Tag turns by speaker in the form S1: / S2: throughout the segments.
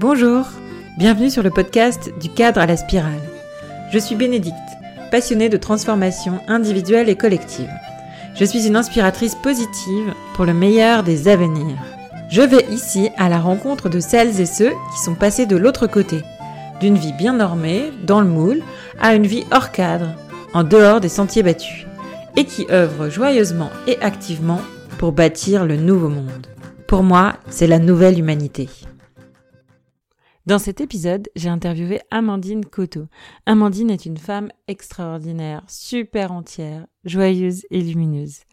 S1: Bonjour, bienvenue sur le podcast du cadre à la spirale. Je suis Bénédicte, passionnée de transformation individuelle et collective. Je suis une inspiratrice positive pour le meilleur des avenirs. Je vais ici à la rencontre de celles et ceux qui sont passés de l'autre côté, d'une vie bien normée, dans le moule, à une vie hors cadre, en dehors des sentiers battus, et qui œuvrent joyeusement et activement pour bâtir le nouveau monde. Pour moi, c'est la nouvelle humanité. Dans cet épisode, j'ai interviewé Amandine Coteau. Amandine est une femme extraordinaire, super entière, joyeuse et lumineuse.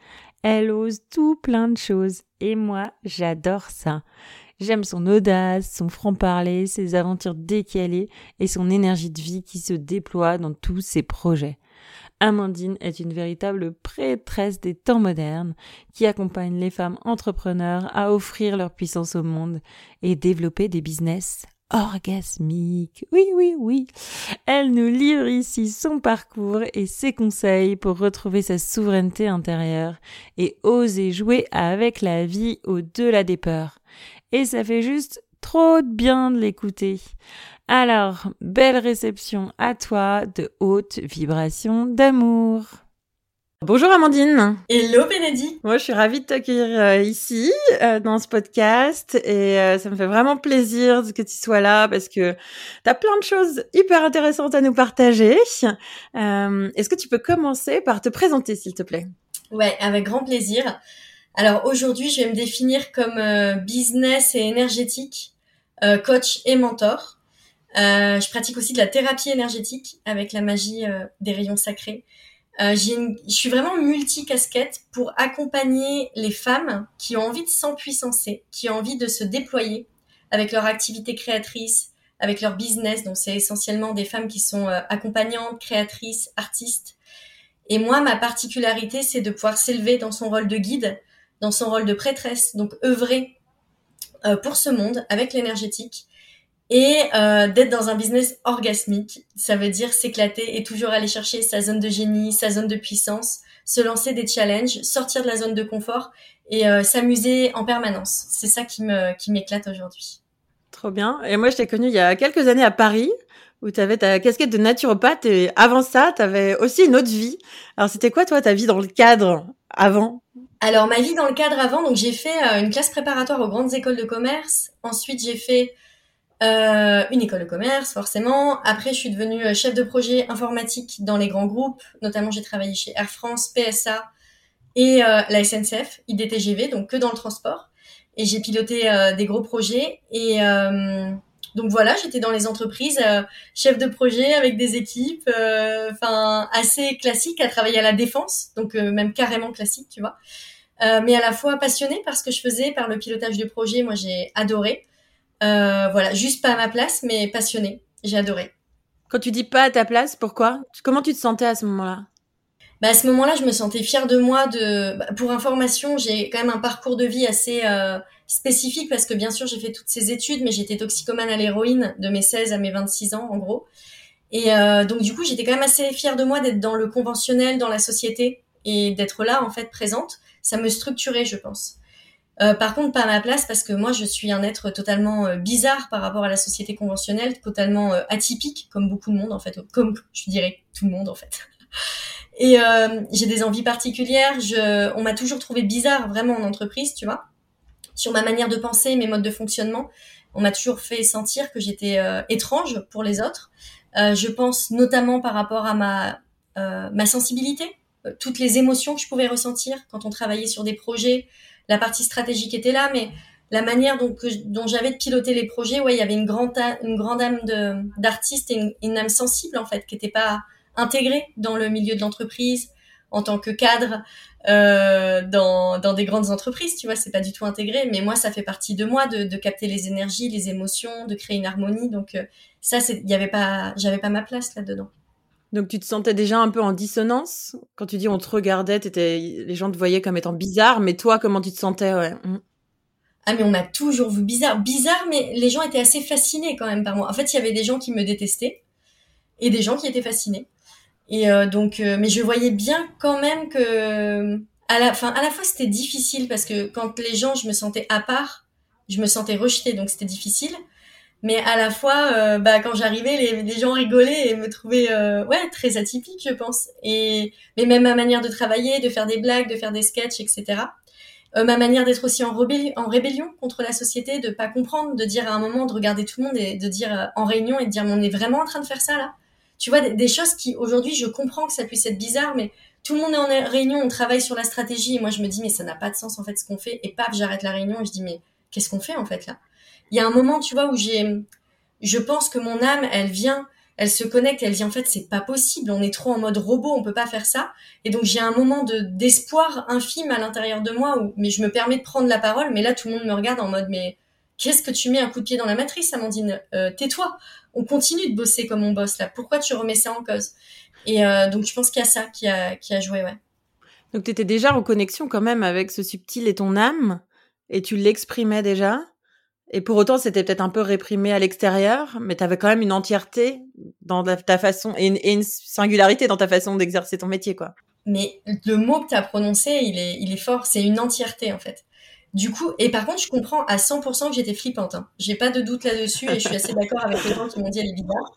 S1: Elle ose tout plein de choses et moi, j'adore ça. J'aime son audace, son franc-parler, ses aventures décalées et son énergie de vie qui se déploie dans tous ses projets. Amandine est une véritable prêtresse des temps modernes qui accompagne les femmes entrepreneurs à offrir leur puissance au monde et développer des business orgasmique. Oui, oui, oui. Elle nous livre ici son parcours et ses conseils pour retrouver sa souveraineté intérieure et oser jouer avec la vie au-delà des peurs. Et ça fait juste trop de bien de l'écouter. Alors, belle réception à toi de haute vibration d'amour. Bonjour Amandine.
S2: Hello Bénédicte.
S1: Moi, je suis ravie de t'accueillir euh, ici euh, dans ce podcast et euh, ça me fait vraiment plaisir que tu sois là parce que tu as plein de choses hyper intéressantes à nous partager. Est-ce que tu peux commencer par te présenter s'il te plaît?
S2: Ouais, avec grand plaisir. Alors aujourd'hui, je vais me définir comme business et énergétique, coach et mentor. je pratique aussi de la thérapie énergétique avec la magie des rayons sacrés. Euh, je suis vraiment multi-casquette pour accompagner les femmes qui ont envie de s'empuissancer, qui ont envie de se déployer avec leur activité créatrice, avec leur business. Donc c'est essentiellement des femmes qui sont euh, accompagnantes, créatrices, artistes. Et moi, ma particularité, c'est de pouvoir s'élever dans son rôle de guide, dans son rôle de prêtresse, donc œuvrer euh, pour ce monde avec l'énergétique et euh, d'être dans un business orgasmique. Ça veut dire s'éclater et toujours aller chercher sa zone de génie, sa zone de puissance, se lancer des challenges, sortir de la zone de confort et euh, s'amuser en permanence. C'est ça qui me qui m'éclate aujourd'hui.
S1: Trop bien. Et moi, je t'ai connue il y a quelques années à Paris où tu avais ta casquette de naturopathe et avant ça, tu avais aussi une autre vie. Alors, c'était quoi toi ta vie dans le cadre avant?
S2: Alors, ma vie dans le cadre avant, donc j'ai fait euh, une classe préparatoire aux grandes écoles de commerce. Ensuite, j'ai fait euh, une école de commerce, forcément. Après, je suis devenue euh, chef de projet informatique dans les grands groupes. Notamment, j'ai travaillé chez Air France, PSA et euh, la SNCF, IDTGV, donc que dans le transport. Et j'ai piloté des gros projets. Et donc voilà, j'étais dans les entreprises, chef de projet avec des équipes, enfin assez classique à travailler à la défense, donc même carrément classique, tu vois. mais à la fois passionnée par ce que je faisais, par le pilotage de projet. Moi, j'ai adoré. Euh, voilà, juste pas à ma place, mais passionnée. J'ai adoré.
S1: Quand tu dis pas à ta place, pourquoi? Comment tu te sentais à ce moment-là?
S2: Bah, à ce moment-là, je me sentais fière de moi. De, bah, pour information, j'ai quand même un parcours de vie assez euh, spécifique parce que bien sûr, j'ai fait toutes ces études, mais j'étais toxicomane à l'héroïne de mes 16 à mes 26 ans, en gros. Et euh, donc, du coup, j'étais quand même assez fière de moi d'être dans le conventionnel, dans la société et d'être là, en fait, présente. Ça me structurait, je pense. Euh, par contre, pas à ma place parce que moi, je suis un être totalement euh, bizarre par rapport à la société conventionnelle, totalement euh, atypique, comme beaucoup de monde en fait, comme je dirais tout le monde en fait. Et j'ai des envies particulières. Je, on m'a toujours trouvé bizarre vraiment en entreprise, tu vois, sur ma manière de penser, mes modes de fonctionnement. On m'a toujours fait sentir que j'étais étrange pour les autres. je pense notamment par rapport à ma ma sensibilité, toutes les émotions que je pouvais ressentir quand on travaillait sur des projets la partie stratégique était là, mais la manière dont, dont j'avais de piloter les projets, ouais, il y avait une grande, une grande âme d'artiste et une, âme sensible en fait, qui n'était pas intégrée dans le milieu de l'entreprise en tant que cadre euh, dans, dans des grandes entreprises, tu vois, c'est pas du tout intégré. Mais moi, ça fait partie de moi de, de capter les énergies, les émotions, de créer une harmonie. Donc euh, ça, il y avait pas, j'avais pas ma place là-dedans.
S1: Donc tu te sentais déjà un peu en dissonance? Quand tu dis on te regardait, étais, les gens te voyaient comme étant bizarre, mais toi comment tu te sentais? Mmh.
S2: Ah mais on m'a toujours vu bizarre, bizarre, mais les gens étaient assez fascinés quand même par moi. En fait, il y avait des gens qui me détestaient et des gens qui étaient fascinés. Et euh, donc, euh, mais je voyais bien quand même que à la, fin, à la fois c'était difficile parce que quand les gens, je me sentais à part, je me sentais rejetée, donc c'était difficile. Mais à la fois, euh, bah, quand j'arrivais, les, gens rigolaient et me trouvaient euh, ouais très atypique, je pense. Et mais même ma manière de travailler, de faire des blagues, de faire des sketchs, etc. Euh, ma manière d'être aussi en, rébellion, contre la société, de pas comprendre, de dire à un moment, de regarder tout le monde et de dire en réunion et de dire on est vraiment en train de faire ça là. Tu vois des, des choses qui aujourd'hui je comprends que ça puisse être bizarre, mais tout le monde est en réunion, on travaille sur la stratégie et moi je me dis mais ça n'a pas de sens en fait ce qu'on fait et paf j'arrête la réunion et je dis mais qu'est-ce qu'on fait en fait là? Il y a un moment, tu vois, où j'ai, je pense que mon âme, elle vient, elle se connecte, elle dit en fait c'est pas possible, on est trop en mode robot, on peut pas faire ça. Et donc j'ai un moment de d'espoir infime à l'intérieur de moi où, mais je me permets de prendre la parole, mais là tout le monde me regarde en mode mais qu'est-ce que tu mets un coup de pied dans la matrice, Amandine? Euh, Tais-toi, on continue de bosser comme on bosse là. Pourquoi tu remets ça en cause? Et euh, donc je pense qu'il y a ça qui a qui a joué, ouais.
S1: Donc tu étais déjà en connexion quand même avec ce subtil et ton âme, et tu l'exprimais déjà? Et pour autant, c'était peut-être un peu réprimé à l'extérieur, mais tu avais quand même une entièreté dans ta façon et une, singularité dans ta façon d'exercer ton métier, quoi.
S2: Mais le mot que tu as prononcé, il est, il est fort, c'est une entièreté en fait. Du coup, et par contre, je comprends à 100% que j'étais flippante. Hein. J'ai pas de doute là-dessus et je suis assez d'accord avec les gens qui m'ont dit elle est bizarre.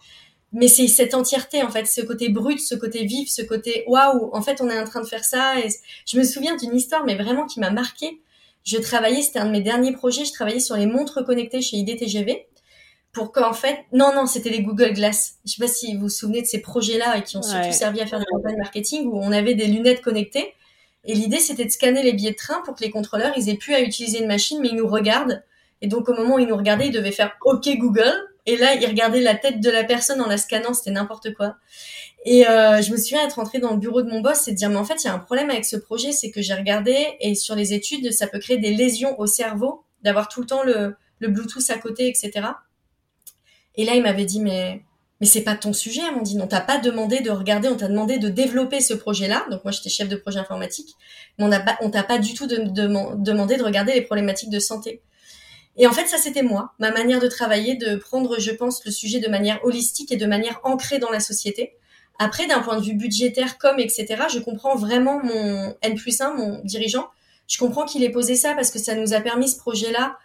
S2: Mais c'est cette entièreté en fait, ce côté brut, ce côté vif, ce côté waouh, en fait on est en train de faire ça. Et je me souviens d'une histoire, mais vraiment qui m'a marquée je travaillais, c'était un de mes derniers projets, je travaillais sur les montres connectées chez IDTGV pour qu'en fait, non, non, c'était les Google Glass. Je sais pas si vous vous souvenez de ces projets-là et qui ont surtout servi à faire des campagnes marketing où on avait des lunettes connectées. Et l'idée, c'était de scanner les billets de train pour que les contrôleurs, ils aient pu à utiliser une machine, mais ils nous regardent. Et donc, au moment où ils nous regardaient, ils devaient faire OK Google. Et là, ils regardaient la tête de la personne en la scannant, c'était n'importe quoi. Et euh, je me souviens être rentrée dans le bureau de mon boss et dire mais en fait il y a un problème avec ce projet, c'est que j'ai regardé et sur les études ça peut créer des lésions au cerveau d'avoir tout le temps le, Bluetooth à côté, etc. Et là il m'avait dit mais mais c'est pas ton sujet, Amandine. On t'a pas demandé de regarder, on t'a demandé de développer ce projet-là. Donc moi j'étais chef de projet informatique, mais on on t'a pas du tout de, demandé de regarder les problématiques de santé. Et en fait, ça, c'était moi, ma manière de travailler, de prendre, je pense, le sujet de manière holistique et de manière ancrée dans la société. Après, d'un point de vue budgétaire, comme etc., je comprends vraiment mon N plus 1, mon dirigeant. Je comprends qu'il ait posé ça parce que ça nous a permis ce projet-là.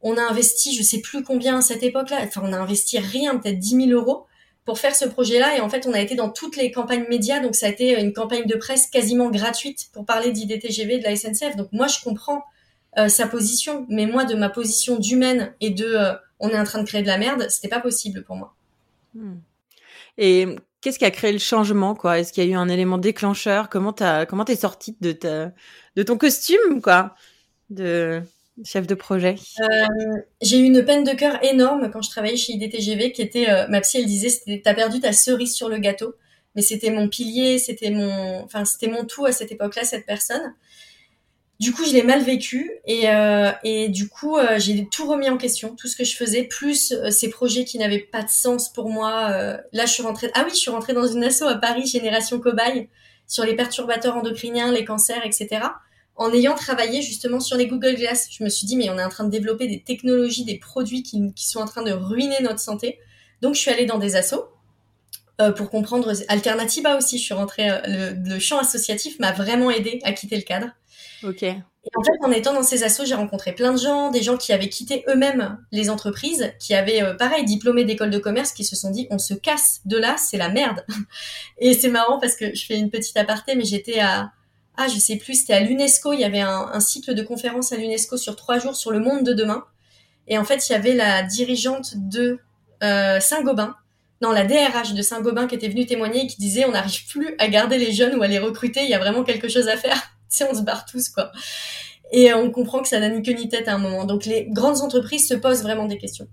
S2: On a investi, je sais plus combien à cette époque-là. Enfin, on a investi rien, peut-être 10 000 euros pour faire ce projet-là. Et en fait, on a été dans toutes les campagnes médias. Donc, ça a été une campagne de presse quasiment gratuite pour parler d'IDTGV de la SNCF. Donc, moi, je comprends euh, sa position. Mais moi, de ma position d'humaine et de euh, on est en train de créer de la merde, c'était pas possible pour moi.
S1: Hmm. Et qu'est-ce qui a créé le changement quoi? Est-ce qu'il y a eu un élément déclencheur? Comment t'as comment t'es sortie de ta de ton costume quoi? De chef de projet?
S2: Euh, J'ai eu une peine de cœur énorme quand je travaillais chez IDTGV qui était ma psy elle disait t'as perdu ta cerise sur le gâteau mais c'était mon pilier c'était mon enfin c'était mon tout à cette époque-là cette personne du coup, je l'ai mal vécu et, euh, et du coup, euh, j'ai tout remis en question, tout ce que je faisais, plus euh, ces projets qui n'avaient pas de sens pour moi. là, je suis rentrée. Ah oui, je suis rentrée dans une asso à Paris, Génération Cobaye, sur les perturbateurs endocriniens, les cancers, etc. En ayant travaillé justement sur les Google Glass, je me suis dit mais on est en train de développer des technologies, des produits qui, qui sont en train de ruiner notre santé. Donc, je suis allée dans des assos. pour comprendre Alternativa aussi, je suis rentrée. le, le champ associatif m'a vraiment aidé à quitter le cadre.
S1: Ok.
S2: Et en fait, en étant dans ces assos, j'ai rencontré plein de gens, des gens qui avaient quitté eux-mêmes les entreprises, qui avaient, euh, pareil, diplômé d'école de commerce, qui se sont dit, on se casse de là, c'est la merde. Et c'est marrant parce que je fais une petite aparté, mais j'étais à, ah, je sais plus, c'était à l'UNESCO, il y avait un, cycle de conférences à l'UNESCO sur trois jours sur le monde de demain. Et en fait, il y avait la dirigeante de euh, Saint-Gobain, non, la DRH de Saint-Gobain qui était venue témoigner et qui disait on n'arrive plus à garder les jeunes ou à les recruter, il y a vraiment quelque chose à faire si on se barre tous, quoi. Et on comprend que ça n'a ni queue ni tête à un moment. Donc les grandes entreprises se posent vraiment des questions.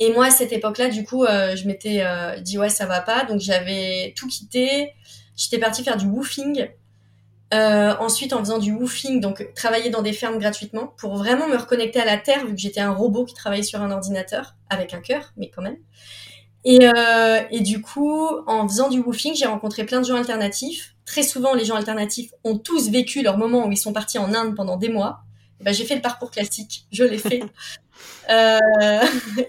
S2: Et moi, à cette époque-là, du coup, euh, je m'étais euh, dit ouais, ça va pas. Donc j'avais tout quitté. J'étais partie faire du woofing. Euh, ensuite, en faisant du woofing, donc travailler dans des fermes gratuitement pour vraiment me reconnecter à la terre, vu que j'étais un robot qui travaillait sur un ordinateur avec un cœur, mais quand même. Et, euh, et du coup, en faisant du woofing, j'ai rencontré plein de gens alternatifs. Très souvent, les gens alternatifs ont tous vécu leur moment où ils sont partis en Inde pendant des mois. ben, j'ai fait le parcours classique, je l'ai fait. euh,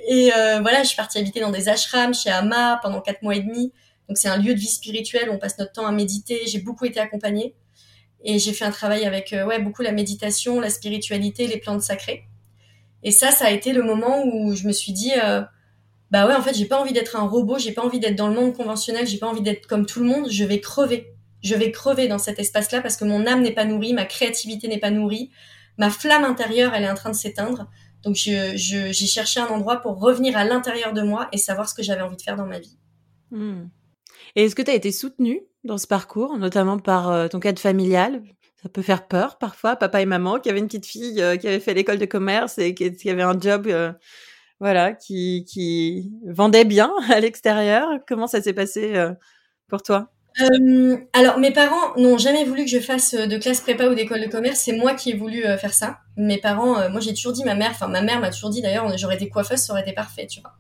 S2: et euh, voilà, je suis partie habiter dans des ashrams chez Ama pendant quatre mois et demi. Donc c'est un lieu de vie spirituel, on passe notre temps à méditer. J'ai beaucoup été accompagnée et j'ai fait un travail avec euh, ouais beaucoup la méditation, la spiritualité, les plantes sacrées. Et ça, ça a été le moment où je me suis dit, bah ouais, en fait, j'ai pas envie d'être un robot, j'ai pas envie d'être dans le monde conventionnel, j'ai pas envie d'être comme tout le monde, je vais crever. Je vais crever dans cet espace-là parce que mon âme n'est pas nourrie, ma créativité n'est pas nourrie, ma flamme intérieure, elle est en train de s'éteindre. Donc, j'ai je, cherché un endroit pour revenir à l'intérieur de moi et savoir ce que j'avais envie de faire dans ma vie.
S1: Hmm. Et est-ce que tu as été soutenue dans ce parcours, notamment par euh, ton cadre familial? Ça peut faire peur parfois, papa et maman qui avaient une petite fille euh, qui avait fait l'école de commerce et qui, avait un job, euh, voilà, qui, qui vendait bien à l'extérieur. Comment ça s'est passé pour toi?
S2: Alors mes parents n'ont jamais voulu que je fasse de classe prépa ou d'école de commerce, c'est moi qui ai voulu faire ça. Mes parents, moi j'ai toujours dit ma mère, enfin ma mère m'a toujours dit d'ailleurs j'aurais été coiffeuse, ça aurait été parfait, tu vois.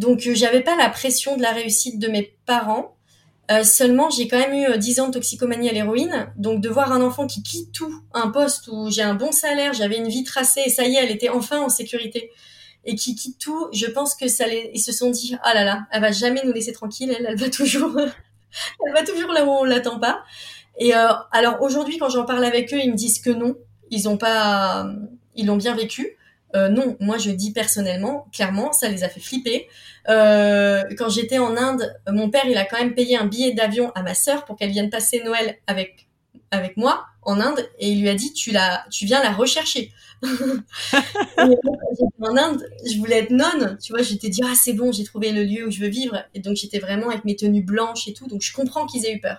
S2: Donc euh, j'avais pas la pression de la réussite de mes parents. Euh, seulement, j'ai quand même eu 10 euh, ans de toxicomanie à l'héroïne. Donc, de voir un enfant qui quitte tout, un poste où j'ai un bon salaire, j'avais une vie tracée et ça y est, elle était enfin en sécurité. Et qui quitte tout, je pense que ça les, ils se sont dit, ah là là, elle va jamais nous laisser tranquille, elle, elle va toujours, elle va toujours là où on l'attend pas. Et alors aujourd'hui, quand j'en parle avec eux, ils me disent que non, ils ont pas, ils l'ont bien vécu. Euh, non, moi je dis personnellement, clairement, ça les a fait flipper. Euh, quand j'étais en Inde, mon père il a quand même payé un billet d'avion à ma sœur pour qu'elle vienne passer Noël avec avec moi en Inde et il lui a dit tu la tu viens la rechercher. en Inde, je voulais être nonne, tu vois, j'étais dit ah c'est bon, j'ai trouvé le lieu où je veux vivre. Et donc j'étais vraiment avec mes tenues blanches et tout, donc je comprends qu'ils aient eu peur.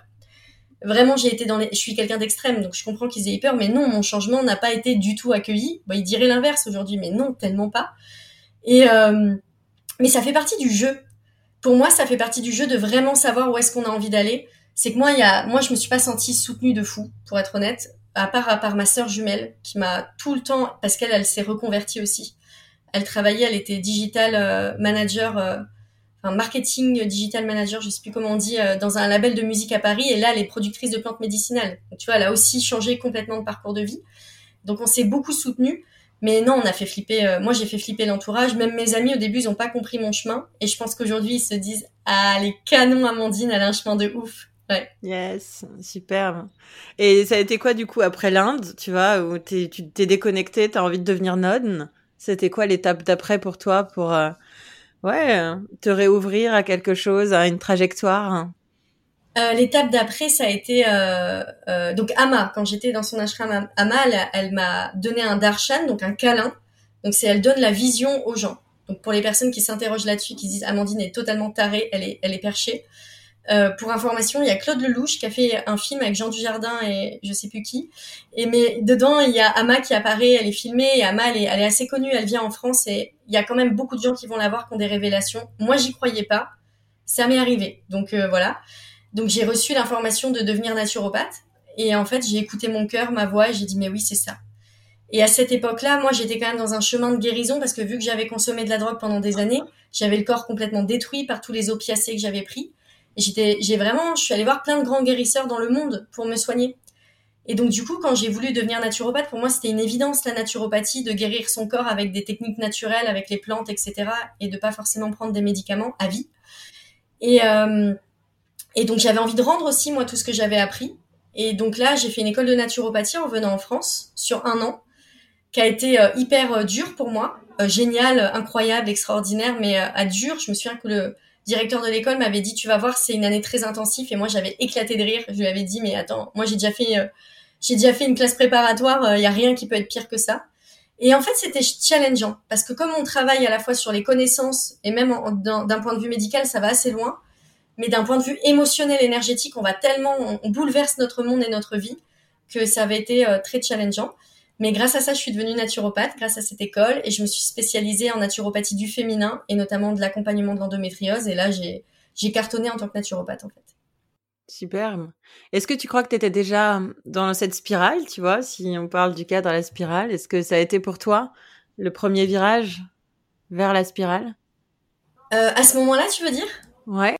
S2: Vraiment j'ai été dans les je suis quelqu'un d'extrême donc je comprends qu'ils aient peur. Mais non mon changement n'a pas été du tout accueilli. Bah, il dirait l'inverse aujourd'hui mais non tellement pas. Et euh, mais ça fait partie du jeu. Pour moi ça fait partie du jeu de vraiment savoir où est-ce qu'on a envie d'aller c'est que moi il y a moi je me suis pas sentie soutenue de fou pour être honnête à part à part ma sœur jumelle qui m'a tout le temps parce qu'elle elle, s'est reconvertie aussi elle travaillait elle était digital euh, manager euh, un marketing digital manager, je sais plus comment on dit, euh, dans un label de musique à Paris. Et là, elle est productrice de plantes médicinales. Tu vois, elle a aussi changé complètement de parcours de vie. Donc, on s'est beaucoup soutenu. Mais non, on a fait flipper. Euh, moi, j'ai fait flipper l'entourage. Même mes amis, au début, ils ont pas compris mon chemin. Et je pense qu'aujourd'hui, ils se disent Ah, les canons, Amandine, elle a un chemin de ouf. Ouais.
S1: Yes, super. Et ça a été quoi, du coup, après l'Inde, tu vois, où tu t'es déconnecté, tu as envie de devenir nonne? C'était quoi l'étape d'après pour toi pour. Euh, ouais, te réouvrir à quelque chose, à une trajectoire?
S2: Euh, L'étape d'après, ça a été euh, donc Ama. Quand j'étais dans son ashram, Ama, elle, m'a donné un darshan, donc un câlin. Donc c'est elle donne la vision aux gens. Donc pour les personnes qui s'interrogent là-dessus, qui disent Amandine est totalement tarée, elle est, elle est perchée. Euh, pour information, il y a Claude Lelouch qui a fait un film avec Jean Dujardin et je sais plus qui. Et mais dedans, il y a Ama qui apparaît, elle est filmée et Ama, elle est, elle est assez connue, elle vient en France et il y a quand même beaucoup de gens qui vont la voir qui ont des révélations. Moi, j'y croyais pas. Ça m'est arrivé. Donc euh, voilà. Donc j'ai reçu l'information de devenir naturopathe et en fait, j'ai écouté mon cœur, ma voix et j'ai dit mais oui, c'est ça. Et à cette époque-là, moi, j'étais quand même dans un chemin de guérison parce que vu que j'avais consommé de la drogue pendant des années, j'avais le corps complètement détruit par tous les opiacés que j'avais pris j'étais, j'ai vraiment, je suis allée voir plein de grands guérisseurs dans le monde pour me soigner. Et donc du coup, quand j'ai voulu devenir naturopathe, pour moi c'était une évidence la naturopathie de guérir son corps avec des techniques naturelles, avec les plantes, etc. Et de pas forcément prendre des médicaments à vie. Et euh, et donc j'avais envie de rendre aussi moi tout ce que j'avais appris. Et donc là, j'ai fait une école de naturopathie en venant en France sur un an, qui a été euh, hyper euh, dur pour moi, génial, incroyable, extraordinaire, mais à dur. Je me souviens que le directeur de l'école m'avait dit tu vas voir c'est une année très intensive. Et moi j'avais éclaté de rire. Je lui avais dit mais attends moi j'ai déjà fait euh, j'ai déjà fait une classe préparatoire il euh, y a rien qui peut être pire que ça. Et en fait c'était challengeant. Parce que comme on travaille à la fois sur les connaissances et même d'un point de vue médical ça va assez loin. Mais d'un point de vue émotionnel énergétique on va tellement on, bouleverse notre monde et notre vie que ça avait été euh, très challengeant mais grâce à ça, je suis devenue naturopathe, grâce à cette école, et je me suis spécialisée en naturopathie du féminin, et notamment de l'accompagnement de l'endométriose. Et là, j'ai cartonné en tant que naturopathe, en fait.
S1: Superbe. Est-ce que tu crois que tu étais déjà dans cette spirale, tu vois, si on parle du cadre à la spirale Est-ce que ça a été pour toi le premier virage vers la spirale?
S2: Euh, À ce moment-là, tu veux dire?
S1: Ouais.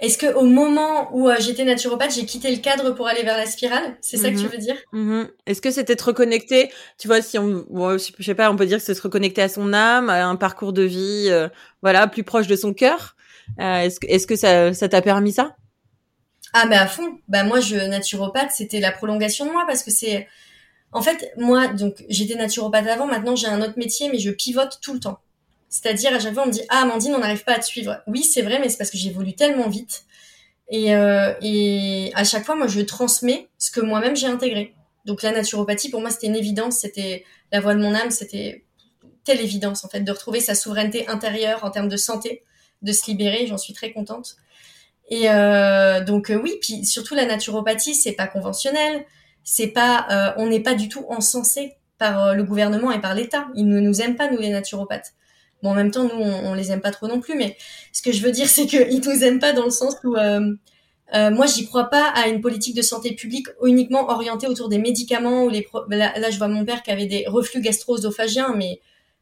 S2: Est-ce que au moment où euh, j'étais naturopathe, j'ai quitté le cadre pour aller vers la spirale? C'est ça que tu
S1: mhm.
S2: veux dire?
S1: Mhm. Est-ce que c'était te reconnecter? Tu vois, si on, je sais pas, on peut dire que c'est se reconnecter à son âme, à un parcours de vie, euh, voilà, plus proche de son cœur. Euh, est-ce que, est-ce que ça, ça t'a permis ça?
S2: Ah, mais à fond. Bah moi, je naturopathe, c'était la prolongation de moi parce que c'est En fait, moi, donc j'étais naturopathe avant, maintenant j'ai un autre métier, mais je pivote tout le temps. C'est-à-dire à chaque fois on me dit ah Amandine, on n'arrive pas à te suivre. Oui, c'est vrai, mais c'est parce que j'évolue tellement vite. Et, euh, et à chaque fois, moi, je transmets ce que moi-même j'ai intégré. Donc la naturopathie, pour moi, c'était une évidence, c'était la voix de mon âme, c'était telle évidence en fait de retrouver sa souveraineté intérieure en termes de santé, de se libérer. J'en suis très contente. Et euh, donc euh, oui, puis surtout la naturopathie, c'est pas conventionnel, c'est pas, euh, on n'est pas du tout encensé par euh, le gouvernement et par l'État. Ils ne nous aiment pas nous les naturopathes. Bon, en même temps, nous on, on les aime pas trop non plus, mais ce que je veux dire, c'est qu'ils nous aiment pas dans le sens où euh, euh, moi, j'y crois pas à une politique de santé publique uniquement orientée autour des médicaments ou les. Là, je vois mon père qui avait des reflux gastro-œsophagiens, mais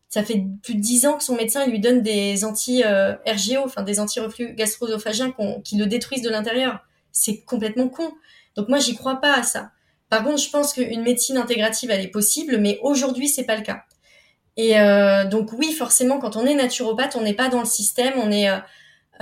S2: ça fait plus de dix ans que son médecin lui donne des anti-RGO, enfin des anti-reflux gastro-œsophagiens qui le détruisent de l'intérieur. C'est complètement con. Donc moi, j'y crois pas à ça. Par contre, je pense qu'une médecine intégrative, elle est possible, mais aujourd'hui, c'est pas le cas. Et euh, donc oui, forcément, quand on est naturopathe, on n'est pas dans le système, on est euh,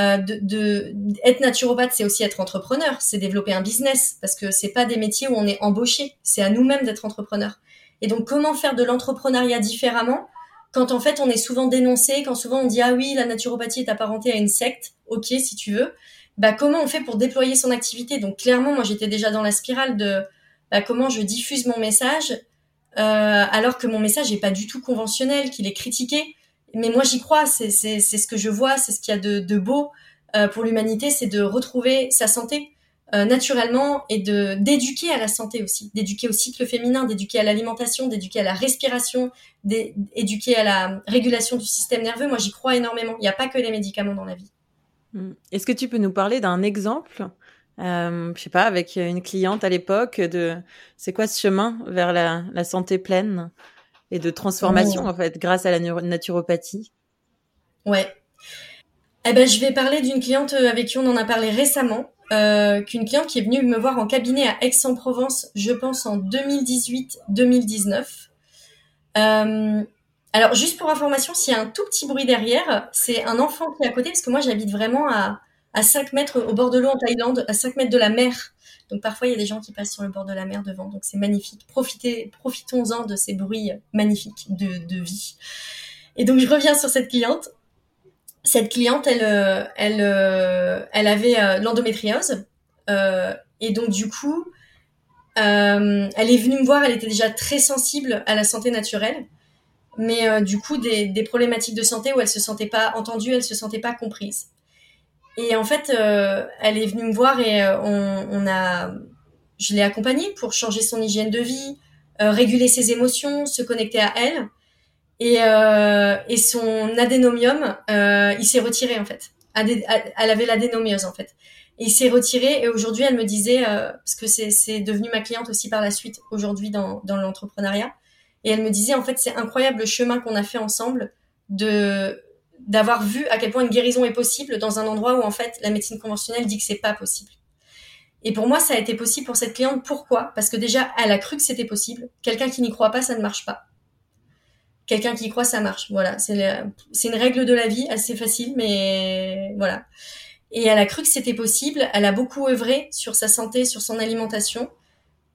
S2: euh, de, de, être naturopathe, c'est aussi être entrepreneur, c'est développer un business parce que c'est pas des métiers où on est embauché, c'est à nous-mêmes d'être entrepreneur. Et donc comment faire de l'entrepreneuriat différemment quand en fait on est souvent dénoncé, quand souvent on dit ah oui la naturopathie est apparentée à une secte, ok si tu veux, bah comment on fait pour déployer son activité? Donc clairement moi j'étais déjà dans la spirale de bah, comment je diffuse mon message alors que mon message est pas du tout conventionnel, qu'il est critiqué mais moi j'y crois, c'est ce que je vois, c'est ce qu'il y a de, de beau euh, pour l'humanité, c'est de retrouver sa santé euh, naturellement et de d'éduquer à la santé aussi, d'éduquer au cycle féminin, d'éduquer à l'alimentation, d'éduquer à la respiration, d'éduquer à la régulation du système nerveux. Moi j'y crois énormément. Il n'y a pas que les médicaments dans la vie.
S1: Hmm. Est-ce que tu peux nous parler d'un exemple euh, je sais pas, avec une cliente à l'époque, de c'est quoi ce chemin vers la, la santé pleine et de transformation oh. en fait grâce à la naturopathie?
S2: Ouais. Eh ben, je vais parler d'une cliente euh, avec qui on en a parlé récemment, euh, qu'une cliente qui est venue me voir en cabinet à Aix-en-Provence, je pense en 2018-2019. Euh, alors, juste pour information, s'il y a un tout petit bruit derrière, c'est un enfant qui est à côté, parce que moi, j'habite vraiment à, à 5 mètres au bord de l'eau en Thaïlande, à 5 mètres de la mer. Donc parfois, il y a des gens qui passent sur le bord de la mer devant. Donc c'est magnifique. Profitez, profitons-en de ces bruits magnifiques de, vie. Et donc je reviens sur cette cliente. Cette cliente, elle, euh, elle, euh, elle avait euh, l'endométriose. et donc du coup, elle est venue me voir. Elle était déjà très sensible à la santé naturelle. Mais du coup, des, des problématiques de santé où elle se sentait pas entendue, elle se sentait pas comprise. Et en fait, euh, elle est venue me voir et euh, on, on, a, je l'ai accompagnée pour changer son hygiène de vie, euh, réguler ses émotions, se connecter à elle. Et, euh, et son adénomium, il s'est retiré en fait. Elle avait l'adénomiose en fait. Et il s'est retiré et aujourd'hui elle me disait, parce que c'est devenu ma cliente aussi par la suite aujourd'hui dans, dans l'entrepreneuriat, et elle me disait en fait c'est incroyable le chemin qu'on a fait ensemble de d'avoir vu à quel point une guérison est possible dans un endroit où en fait la médecine conventionnelle dit que c'est pas possible. Et pour moi, ça a été possible pour cette cliente. Pourquoi? Parce que déjà, elle a cru que c'était possible. Quelqu'un qui n'y croit pas, ça ne marche pas. Quelqu'un qui y croit, ça marche. Voilà, c'est une règle de la vie assez facile, mais voilà. Et elle a cru que c'était possible. Elle a beaucoup œuvré sur sa santé, sur son alimentation.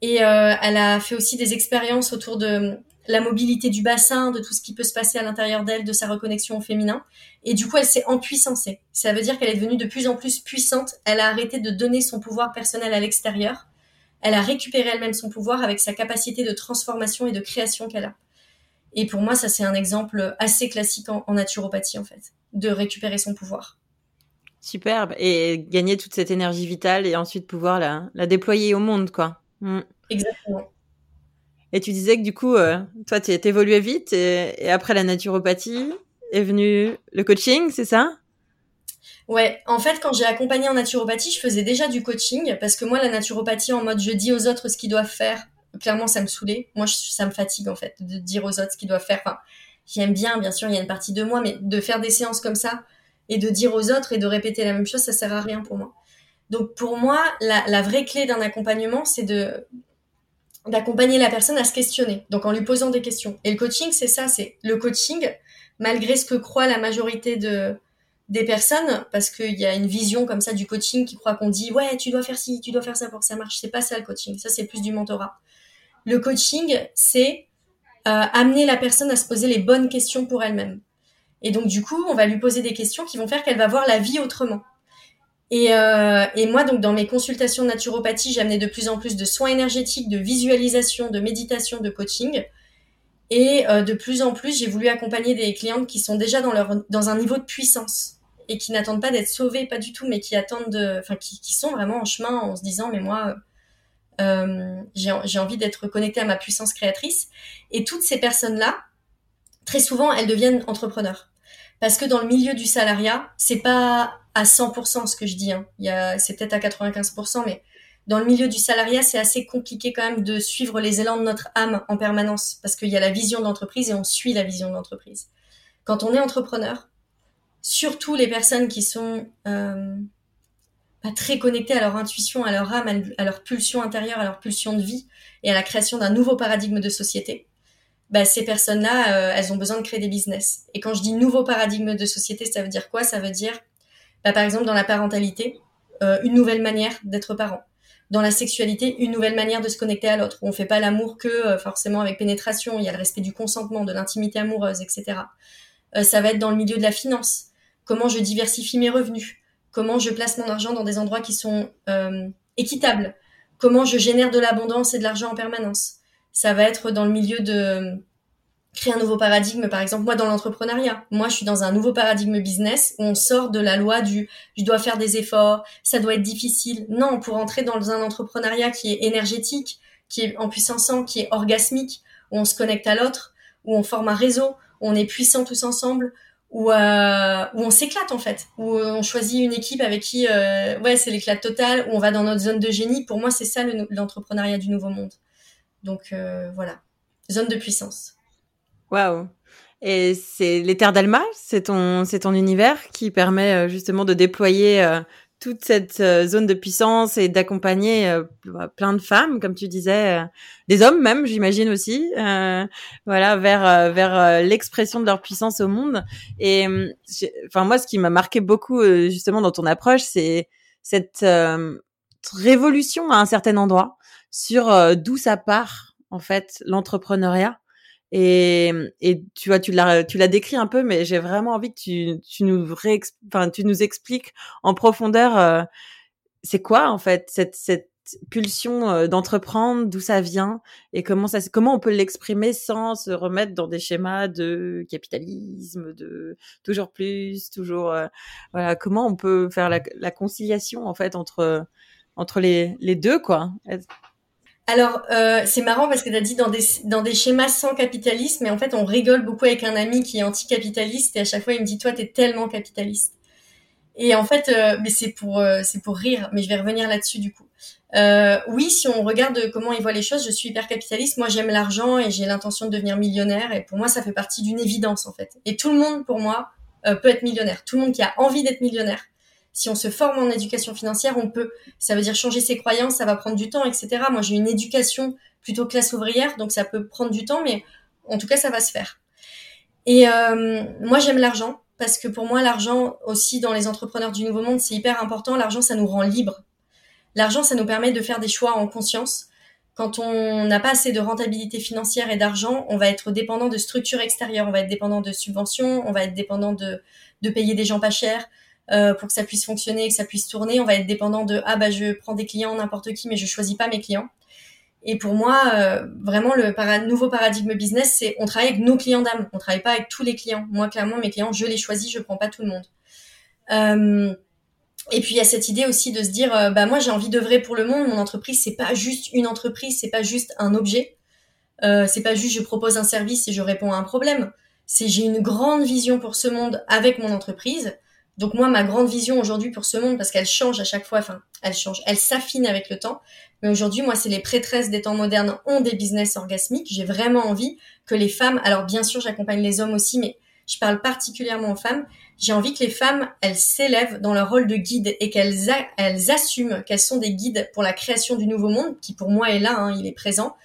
S2: Et euh, elle a fait aussi des expériences autour de la mobilité du bassin, de tout ce qui peut se passer à l'intérieur d'elle, de sa reconnexion au féminin. Et du coup, elle s'est empuissancée. Ça veut dire qu'elle est devenue de plus en plus puissante. Elle a arrêté de donner son pouvoir personnel à l'extérieur. Elle a récupéré elle-même son pouvoir avec sa capacité de transformation et de création qu'elle a. Et pour moi, ça c'est un exemple assez classique en, naturopathie en fait, de récupérer son pouvoir.
S1: Superbe. Et gagner toute cette énergie vitale et ensuite pouvoir la, déployer au monde, quoi.
S2: Mm. Exactement.
S1: Et tu disais que du coup, euh, toi, tu évolué vite et, après la naturopathie est venu le coaching, c'est ça?
S2: Ouais, en fait, quand j'ai accompagné en naturopathie, je faisais déjà du coaching parce que moi, la naturopathie en mode je dis aux autres ce qu'ils doivent faire, clairement, ça me saoulait. Moi, ça me fatigue en fait de dire aux autres ce qu'ils doivent faire. Enfin, j'aime bien, bien sûr, il y a une partie de moi, mais de faire des séances comme ça et de dire aux autres et de répéter la même chose, ça sert à rien pour moi. Donc pour moi, la, la vraie clé d'un accompagnement, c'est de d'accompagner la personne à se questionner, donc en lui posant des questions. Et le coaching, c'est ça, c'est le coaching, malgré ce que croit la majorité de des personnes, parce qu'il y a une vision comme ça du coaching qui croit qu'on dit ouais tu dois faire ci, tu dois faire ça pour que ça marche. C'est pas ça le coaching, ça c'est plus du mentorat. le coaching, c'est euh, amener la personne à se poser les bonnes questions pour elle-même. Et donc du coup, on va lui poser des questions qui vont faire qu'elle va voir la vie autrement. Et, euh, et, moi, donc dans mes consultations de naturopathie, j'amenais de plus en plus de soins énergétiques, de visualisation, de méditation, de coaching. Et euh, de plus en plus, j'ai voulu accompagner des clientes qui sont déjà dans, leur, dans un niveau de puissance et qui n'attendent pas d'être sauvées, pas du tout, mais qui attendent de, enfin, qui, qui, sont vraiment en chemin en se disant, mais moi, euh, j'ai envie d'être connectée à ma puissance créatrice. Et toutes ces personnes-là, très souvent, elles deviennent entrepreneurs. Parce que dans le milieu du salariat, c'est pas à 100% ce que je dis. Hein. Il y a, c'est peut-être à 95%, mais dans le milieu du salariat, c'est assez compliqué quand même de suivre les élans de notre âme en permanence, parce qu'il y a la vision de l'entreprise et on suit la vision de l'entreprise. Quand on est entrepreneur, surtout les personnes qui sont euh, pas très connectées à leur intuition, à leur âme, à leur pulsion intérieure, à leur pulsion de vie et à la création d'un nouveau paradigme de société, bah, ces personnes-là, euh, elles ont besoin de créer des business. Et quand je dis nouveau paradigme de société, ça veut dire quoi? Ça veut dire, bah, par exemple, dans la parentalité, euh, une nouvelle manière d'être parent. Dans la sexualité, une nouvelle manière de se connecter à l'autre. On fait pas l'amour que euh, forcément avec pénétration. Il y a le respect du consentement, de l'intimité amoureuse, etc. ça va être dans le milieu de la finance. Comment je diversifie mes revenus? Comment je place mon argent dans des endroits qui sont équitables? Comment je génère de l'abondance et de l'argent en permanence? Ça va être dans le milieu de créer un nouveau paradigme. Par exemple, moi, dans l'entrepreneuriat, moi, je suis dans un nouveau paradigme business où on sort de la loi du je dois faire des efforts, ça doit être difficile. Non, pour entrer dans un entrepreneuriat qui est énergétique, qui est en puissance, qui est orgasmique, où on se connecte à l'autre, où on forme un réseau, où on est puissant tous ensemble, où, euh, où on s'éclate en fait, où on choisit une équipe avec qui, euh, ouais, c'est l'éclat total, où on va dans notre zone de génie. Pour moi, c'est ça l'entrepreneuriat du nouveau monde. Donc euh, voilà, zone de puissance.
S1: Waouh. Et c'est terres d'Alma, c'est ton, c'est ton univers qui permet euh, justement de déployer euh, toute cette zone de puissance et d'accompagner bah, plein de femmes, comme tu disais, des hommes même, j'imagine aussi, voilà, vers vers l'expression de leur puissance au monde. Et enfin moi, ce qui m'a marqué beaucoup justement dans ton approche, c'est cette révolution à un certain endroit sur euh, d'où ça part en fait l'entrepreneuriat. Et, et tu vois, tu l'as, tu l'as décrit un peu, mais j'ai vraiment envie que tu, tu nous enfin, tu nous expliques en profondeur, euh, c'est quoi en fait cette, cette pulsion euh, d'entreprendre, d'où ça vient et comment ça, comment on peut l'exprimer sans se remettre dans des schémas de capitalisme, de toujours plus, toujours, voilà, comment on peut faire la, la conciliation en fait entre entre les, les deux quoi.
S2: Alors, euh, c'est marrant parce que tu as dit dans des, dans des schémas sans capitalisme, mais en fait, on rigole beaucoup avec un ami qui est anticapitaliste et à chaque fois, il me dit, toi, tu es tellement capitaliste. Et en fait, euh, mais c'est pour, euh, c'est pour rire, mais je vais revenir là-dessus du coup. oui, si on regarde comment il voit les choses, je suis hyper capitaliste. Moi, j'aime l'argent et j'ai l'intention de devenir millionnaire. Et pour moi, ça fait partie d'une évidence en fait. Et tout le monde, pour moi, peut être millionnaire. Tout le monde qui a envie d'être millionnaire si on se forme en éducation financière, on peut. Ça veut dire changer ses croyances, ça va prendre du temps, etc. Moi, j'ai une éducation plutôt classe ouvrière, donc ça peut prendre du temps, mais en tout cas, ça va se faire. Et euh, moi, j'aime l'argent parce que pour moi, l'argent aussi dans les entrepreneurs du nouveau monde, c'est hyper important. L'argent, ça nous rend libres. L'argent, ça nous permet de faire des choix en conscience. Quand on n'a pas assez de rentabilité financière et d'argent, on va être dépendant de structures extérieures, on va être dépendant de subventions, on va être dépendant de, de payer des gens pas chers, euh, pour que ça puisse fonctionner, que ça puisse tourner. On va être dépendant de ah bah je prends des clients n'importe qui, mais je choisis pas mes clients. Et pour moi, euh, vraiment le nouveau paradigme business, c'est on travaille avec nos clients d'âme. On travaille pas avec tous les clients. Moi, clairement, mes clients, je les choisis, je prends pas tout le monde. Euh, et puis il y a cette idée aussi de se dire, bah moi j'ai envie d'œuvrer pour le monde. Mon entreprise, c'est pas juste une entreprise, c'est pas juste un objet. c'est pas juste je propose un service et je réponds à un problème. C'est j'ai une grande vision pour ce monde avec mon entreprise. Donc moi, ma grande vision aujourd'hui pour ce monde, parce qu'elle change à chaque fois, enfin, elle change, elle s'affine avec le temps. Mais aujourd'hui, moi, c'est les prêtresses des temps modernes ont des business orgasmiques. J'ai vraiment envie que les femmes, alors bien sûr, j'accompagne les hommes aussi, mais je parle particulièrement aux femmes. J'ai envie que les femmes, elles s'élèvent dans leur rôle de guide et qu'elles elles assument qu'elles sont des guides pour la création du nouveau monde, qui pour moi est là, hein, il est présent.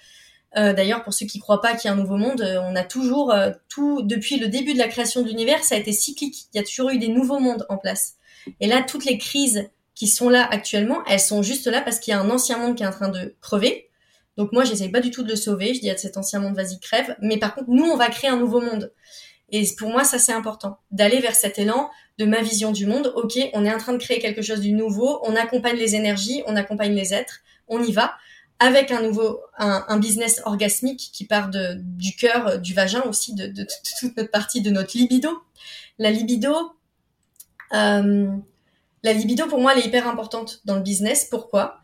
S2: Euh, d'ailleurs, pour ceux qui croient pas qu'il y a un nouveau monde, euh, on a toujours euh, tout depuis le début de la création de l'univers, ça a été cyclique. Il y a toujours eu des nouveaux mondes en place. Et là, toutes les crises qui sont là actuellement, elles sont juste là parce qu'il y a un ancien monde qui est en train de crever. Donc moi, j'essaye pas du tout de le sauver. Je dis à cet ancien monde, vas-y, crève. Mais par contre, nous, on va créer un nouveau monde. Et pour moi, ça, c'est important. D'aller vers cet élan de ma vision du monde. OK, on est en train de créer quelque chose du nouveau. On accompagne les énergies, on accompagne les êtres. On y va avec un nouveau, un, business orgasmique qui part de, du cœur, du vagin aussi, de, de, toute notre partie de notre libido. La libido, euh, la libido pour moi, elle est hyper importante dans le business. Pourquoi?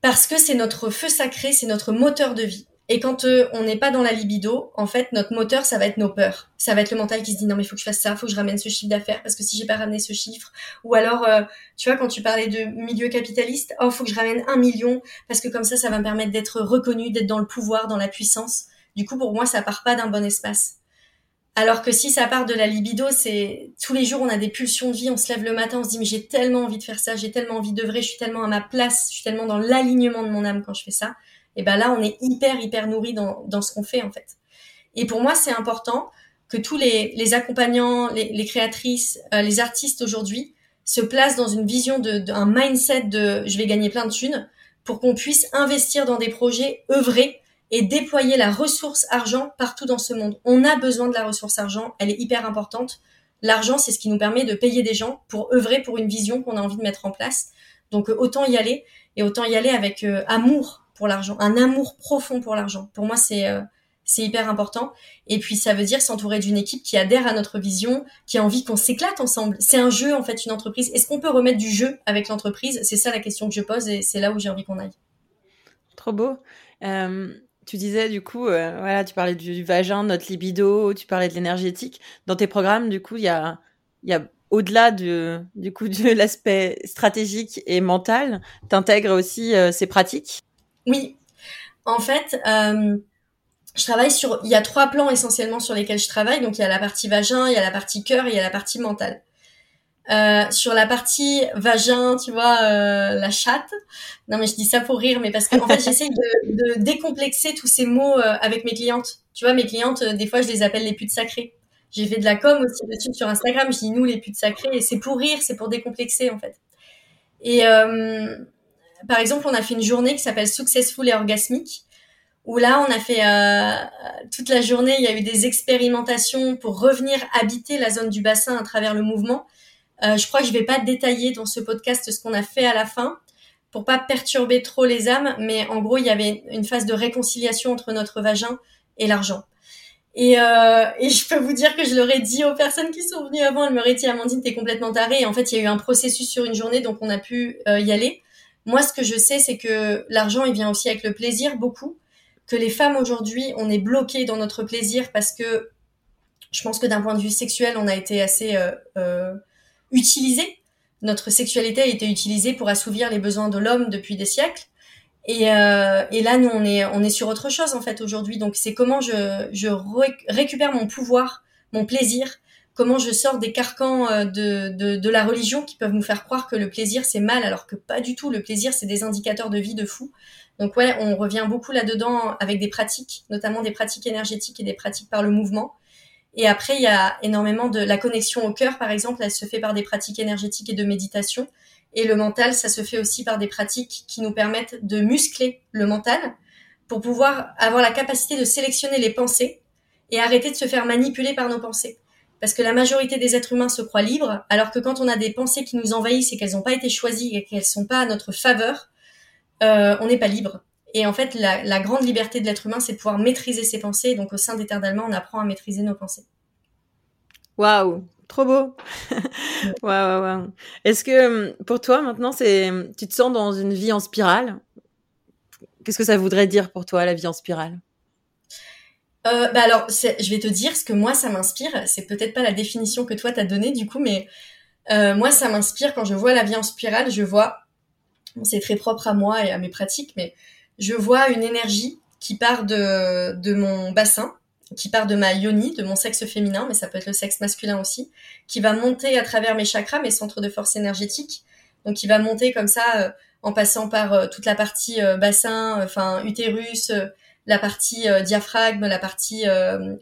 S2: Parce que c'est notre feu sacré, c'est notre moteur de vie. Et quand euh, on n'est pas dans la libido, en fait, notre moteur, ça va être nos peurs. Ça va être le mental qui se dit non mais il faut que je fasse ça, faut que je ramène ce chiffre d'affaires parce que si j'ai pas ramené ce chiffre, ou alors euh, tu vois quand tu parlais de milieu capitaliste, oh faut que je ramène un million parce que comme ça, ça va me permettre d'être reconnu, d'être dans le pouvoir, dans la puissance. Du coup, pour moi, ça part pas d'un bon espace. Alors que si ça part de la libido, c'est tous les jours on a des pulsions de vie, on se lève le matin, on se dit mais j'ai tellement envie de faire ça, j'ai tellement envie vrai, je suis tellement à ma place, je suis tellement dans l'alignement de mon âme quand je fais ça. Et ben là on est hyper hyper nourri dans, dans ce qu'on fait en fait. Et pour moi c'est important que tous les, les accompagnants, les, les créatrices, euh, les artistes aujourd'hui se placent dans une vision de, de, un mindset de je vais gagner plein de thunes pour qu'on puisse investir dans des projets œuvrés et déployer la ressource argent partout dans ce monde. On a besoin de la ressource argent, elle est hyper importante. L'argent, c'est ce qui nous permet de payer des gens pour œuvrer pour une vision qu'on a envie de mettre en place. Donc euh, autant y aller et autant y aller avec euh, amour pour l'argent, un amour profond pour l'argent. Pour moi, c'est euh, c'est hyper important. Et puis ça veut dire s'entourer d'une équipe qui adhère à notre vision, qui a envie qu'on s'éclate ensemble. C'est un jeu en fait, une entreprise. Est-ce qu'on peut remettre du jeu avec l'entreprise? C'est ça la question que je pose et c'est là où j'ai envie qu'on aille.
S1: Trop beau tu disais du coup, euh, voilà, tu parlais du, vagin, de notre libido, tu parlais de l'énergétique. Dans tes programmes, du coup, il y a, y a au-delà de, du coup de l'aspect stratégique et mental, t'intègres aussi euh, ces pratiques?
S2: Oui, en fait, euh, je travaille sur, il y a trois plans essentiellement sur lesquels je travaille. Donc il y a la partie vagin, il y a la partie cœur et il y a la partie mentale. Euh, sur la partie vagin, tu vois, euh, la chatte. Non, mais je dis ça pour rire, mais parce qu'en en fait, j'essaye de, de, décomplexer tous ces mots euh, avec mes clientes. Tu vois, mes clientes, euh, des fois, je les appelle les putes sacrées. J'ai fait de la com aussi dessus sur Instagram. Je dis nous les putes sacrées, et c'est pour rire, c'est pour décomplexer en fait. Et par exemple, on a fait une journée qui s'appelle Successful et Orgasmique, où là, on a fait toute la journée. Il y a eu des expérimentations pour revenir habiter la zone du bassin à travers le mouvement euh, je crois que je vais pas détailler dans ce podcast ce qu'on a fait à la fin pour pas perturber trop les âmes, mais en gros, il y avait une phase de réconciliation entre notre vagin et l'argent. Et, euh, et je peux vous dire que je l'aurais dit aux personnes qui sont venues avant, elles m'auraient dit Amandine, t'es complètement tarée. Et en fait, il y a eu un processus sur une journée, donc on a pu euh, y aller. Moi, ce que je sais, c'est que l'argent, il vient aussi avec le plaisir, beaucoup. Que les femmes aujourd'hui, on est bloquées dans notre plaisir parce que je pense que d'un point de vue sexuel, on a été assez euh, euh utilisée. Notre sexualité a été utilisée pour assouvir les besoins de l'homme depuis des siècles. Et, euh, et, là, nous, on est, on est sur autre chose en fait aujourd'hui. Donc, c'est comment je, je récupère mon pouvoir, mon plaisir, comment je sors des carcans euh, de, de, de, la religion qui peuvent nous faire croire que le plaisir c'est mal, alors que pas du tout. Le plaisir, c'est des indicateurs de vie de fou. Donc ouais, on revient beaucoup là-dedans avec des pratiques, notamment des pratiques énergétiques et des pratiques par le mouvement. Et après, il y a énormément de la connexion au cœur, par exemple, elle se fait par des pratiques énergétiques et de méditation. Et le mental, ça se fait aussi par des pratiques qui nous permettent de muscler le mental pour pouvoir avoir la capacité de sélectionner les pensées et arrêter de se faire manipuler par nos pensées. Parce que la majorité des êtres humains se croient libres, alors que quand on a des pensées qui nous envahissent et qu'elles n'ont pas été choisies et qu'elles sont pas à notre faveur, euh, on n'est pas libre. Et en fait, la, grande liberté de l'être humain, c'est de pouvoir maîtriser ses pensées. Donc, au sein d'Allemagne, on apprend à maîtriser nos pensées.
S1: Waouh, trop beau. waouh, waouh. Est-ce que pour toi, maintenant, c'est, tu te sens dans une vie en spirale? Qu'est-ce que ça voudrait dire pour toi, la vie en spirale?
S2: Euh, bah alors, je vais te dire ce que moi ça m'inspire. C'est peut-être pas la définition que toi t'as donnée du coup, mais euh, moi ça m'inspire quand je vois la vie en spirale. Je vois, c'est très propre à moi et à mes pratiques, mais je vois une énergie qui part de, de mon bassin, qui part de ma yoni, de mon sexe féminin, mais ça peut être le sexe masculin aussi, qui va monter à travers mes chakras, mes centres de force énergétique. Donc, qui va monter comme ça euh, en passant par euh, toute la partie bassin, enfin utérus, la partie diaphragme, la partie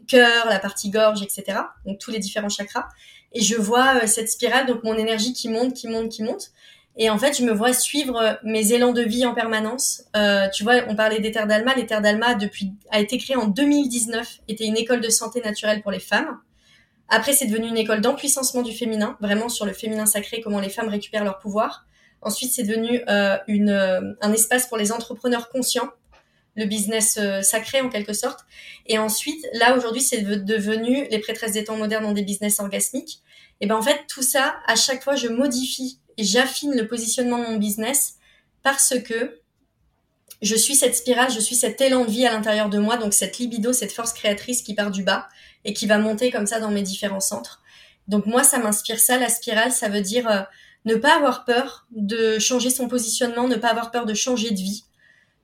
S2: cœur, la partie gorge, etc. Donc tous les différents chakras. Et je vois cette spirale, donc mon énergie qui monte, qui monte, qui monte. Et en fait, je me vois suivre mes élans de vie en permanence. Euh, tu vois, on parlait des d'Alma. Les d'Alma, depuis, a été créée en 2019, était une école de santé naturelle pour les femmes. Après, c'est devenu une école d'empuissancement du féminin, vraiment sur le féminin sacré, comment les femmes récupèrent leur pouvoir. Ensuite, c'est devenu euh, une, euh, un espace pour les entrepreneurs conscients, le business euh, sacré en quelque sorte. Et ensuite, là aujourd'hui, c'est devenu les prêtresses des temps modernes ont des business orgasmiques. Et ben en fait, tout ça, à chaque fois, je modifie et j'affine le positionnement de mon business parce que je suis cette spirale, je suis cet élan de vie à l'intérieur de moi, donc cette libido, cette force créatrice qui part du bas et qui va monter comme ça dans mes différents centres. Donc moi, ça m'inspire ça, la spirale, ça veut dire euh, ne pas avoir peur de changer son positionnement, ne pas avoir peur de changer de vie,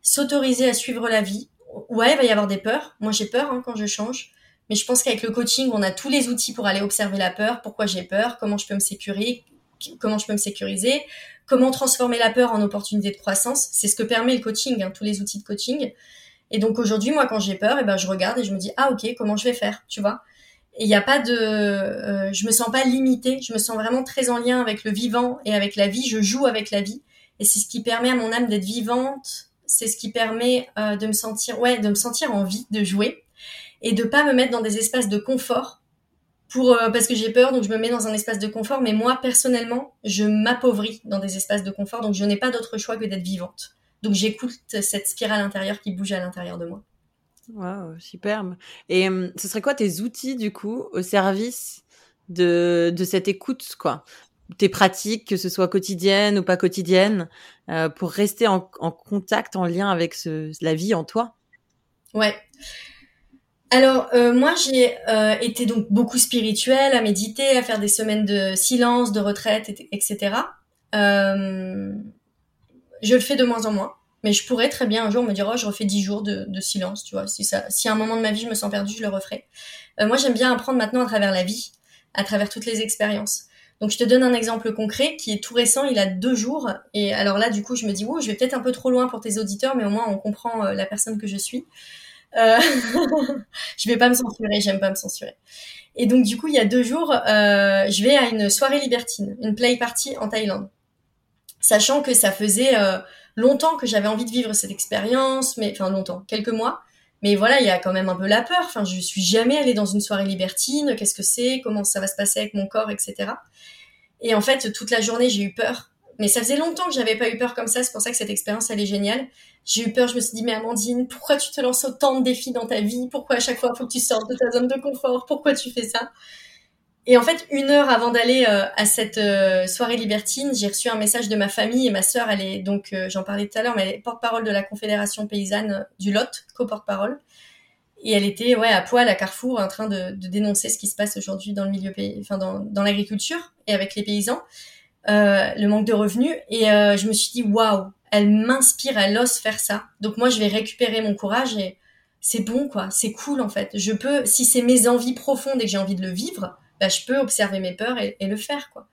S2: s'autoriser à suivre la vie. Ouais, il va y avoir des peurs. Moi, j'ai peur hein, quand je change. Mais je pense qu'avec le coaching, on a tous les outils pour aller observer la peur, pourquoi j'ai peur, comment je peux me sécuriser, comment je peux me sécuriser, comment transformer la peur en opportunité de croissance? C'est ce que permet le coaching, hein, tous les outils de coaching. Et donc aujourd'hui, moi, quand j'ai peur, eh ben, je regarde et je me dis, ah ok, comment je vais faire, tu vois? Et il n'y a pas de, euh, je me sens pas limitée, je me sens vraiment très en lien avec le vivant et avec la vie. Je joue avec la vie, et c'est ce qui permet à mon âme d'être vivante. C'est ce qui permet euh, de me sentir, ouais, de me sentir en vie, de jouer et de pas me mettre dans des espaces de confort pour euh, parce que j'ai peur, donc je me mets dans un espace de confort. Mais moi, personnellement, je m'appauvris dans des espaces de confort, donc je n'ai pas d'autre choix que d'être vivante. Donc j'écoute cette spirale intérieure qui bouge à l'intérieur de moi.
S1: Waouh, superbe. Et hum, ce serait quoi tes outils du coup au service de, de cette écoute, quoi? Tes pratiques, que ce soit quotidienne ou pas quotidienne, euh, pour rester en, contact, en lien avec la vie en toi?
S2: Ouais. Alors euh, moi j'ai euh, été donc beaucoup spirituelle, à méditer, à faire des semaines de silence, de retraite, etc. Je le fais de moins en moins, mais je pourrais très bien un jour me dire oh je refais dix jours de, silence, tu vois. Si ça, si à un moment de ma vie je me sens perdue, je le referai. moi j'aime bien apprendre maintenant à travers la vie, à travers toutes les expériences. Donc je te donne un exemple concret qui est tout récent, il a deux jours. Et alors là du coup je me dis oh je vais peut-être un peu trop loin pour tes auditeurs, mais au moins on comprend la personne que je suis. Euh, je vais pas me censurer, j'aime pas me censurer. Et donc du coup, il y a deux jours, euh, je vais à une soirée libertine, une play party en Thaïlande, sachant que ça faisait euh, longtemps que j'avais envie de vivre cette expérience, mais enfin longtemps, quelques mois. Mais voilà, il y a quand même un peu la peur. Enfin, je suis jamais allée dans une soirée libertine. Qu'est-ce que c'est? Comment ça va se passer avec mon corps, etc. Et en fait, toute la journée, j'ai eu peur. Mais ça faisait longtemps que j'avais pas eu peur comme ça. C'est pour ça que cette expérience, elle est géniale. J'ai eu peur, je me suis dit, mais Amandine, pourquoi tu te lances autant de défis dans ta vie? Pourquoi à chaque fois, faut que tu sortes de ta zone de confort? Pourquoi tu fais ça? Et en fait, une heure avant d'aller euh, à cette euh, soirée libertine, j'ai reçu un message de ma famille et ma sœur, elle est donc, euh, j'en parlais tout à l'heure, mais elle est porte-parole de la Confédération paysanne du Lot, co-porte-parole. Et elle était ouais à poil à Carrefour en train de, dénoncer ce qui se passe aujourd'hui dans le milieu enfin dans, dans l'agriculture et avec les paysans, le manque de revenus. Et je me suis dit waouh, elle m'inspire, elle ose faire ça. Donc moi, je vais récupérer mon courage et c'est bon, quoi. C'est cool, en fait. Je peux, si c'est mes envies profondes et que j'ai envie de le vivre, bah, je peux observer mes peurs et, le faire, quoi.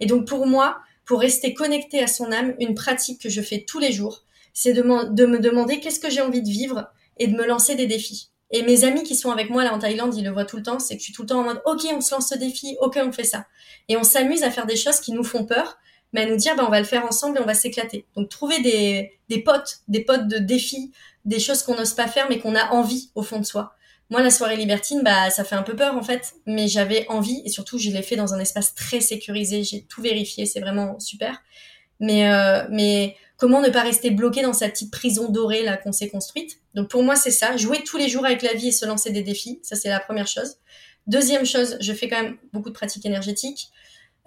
S2: Et donc pour moi, pour rester connecté à son âme, une pratique que je fais tous les jours, c'est de, de me demander qu'est-ce que j'ai envie de vivre et de me lancer des défis. Et mes amis qui sont avec moi là en Thaïlande, ils le voient tout le temps, c'est que je suis tout le temps en mode OK, on se lance ce défi, OK, on fait ça. Et on s'amuse à faire des choses qui nous font peur mais à nous dire, ben, on va le faire ensemble et on va s'éclater. Donc, trouver des, des potes, des potes de défis, des choses qu'on n'ose pas faire, mais qu'on a envie au fond de soi. Moi, la soirée libertine, bah, ça fait un peu peur, en fait, mais j'avais envie, et surtout, je l'ai fait dans un espace très sécurisé, j'ai tout vérifié, c'est vraiment super. Mais, euh, mais comment ne pas rester bloqué dans sa petite prison dorée, là, qu'on s'est construite? Donc, pour moi, c'est ça. Jouer tous les jours avec la vie et se lancer des défis. Ça, c'est la première chose. Deuxième chose, je fais quand même beaucoup de pratiques énergétiques.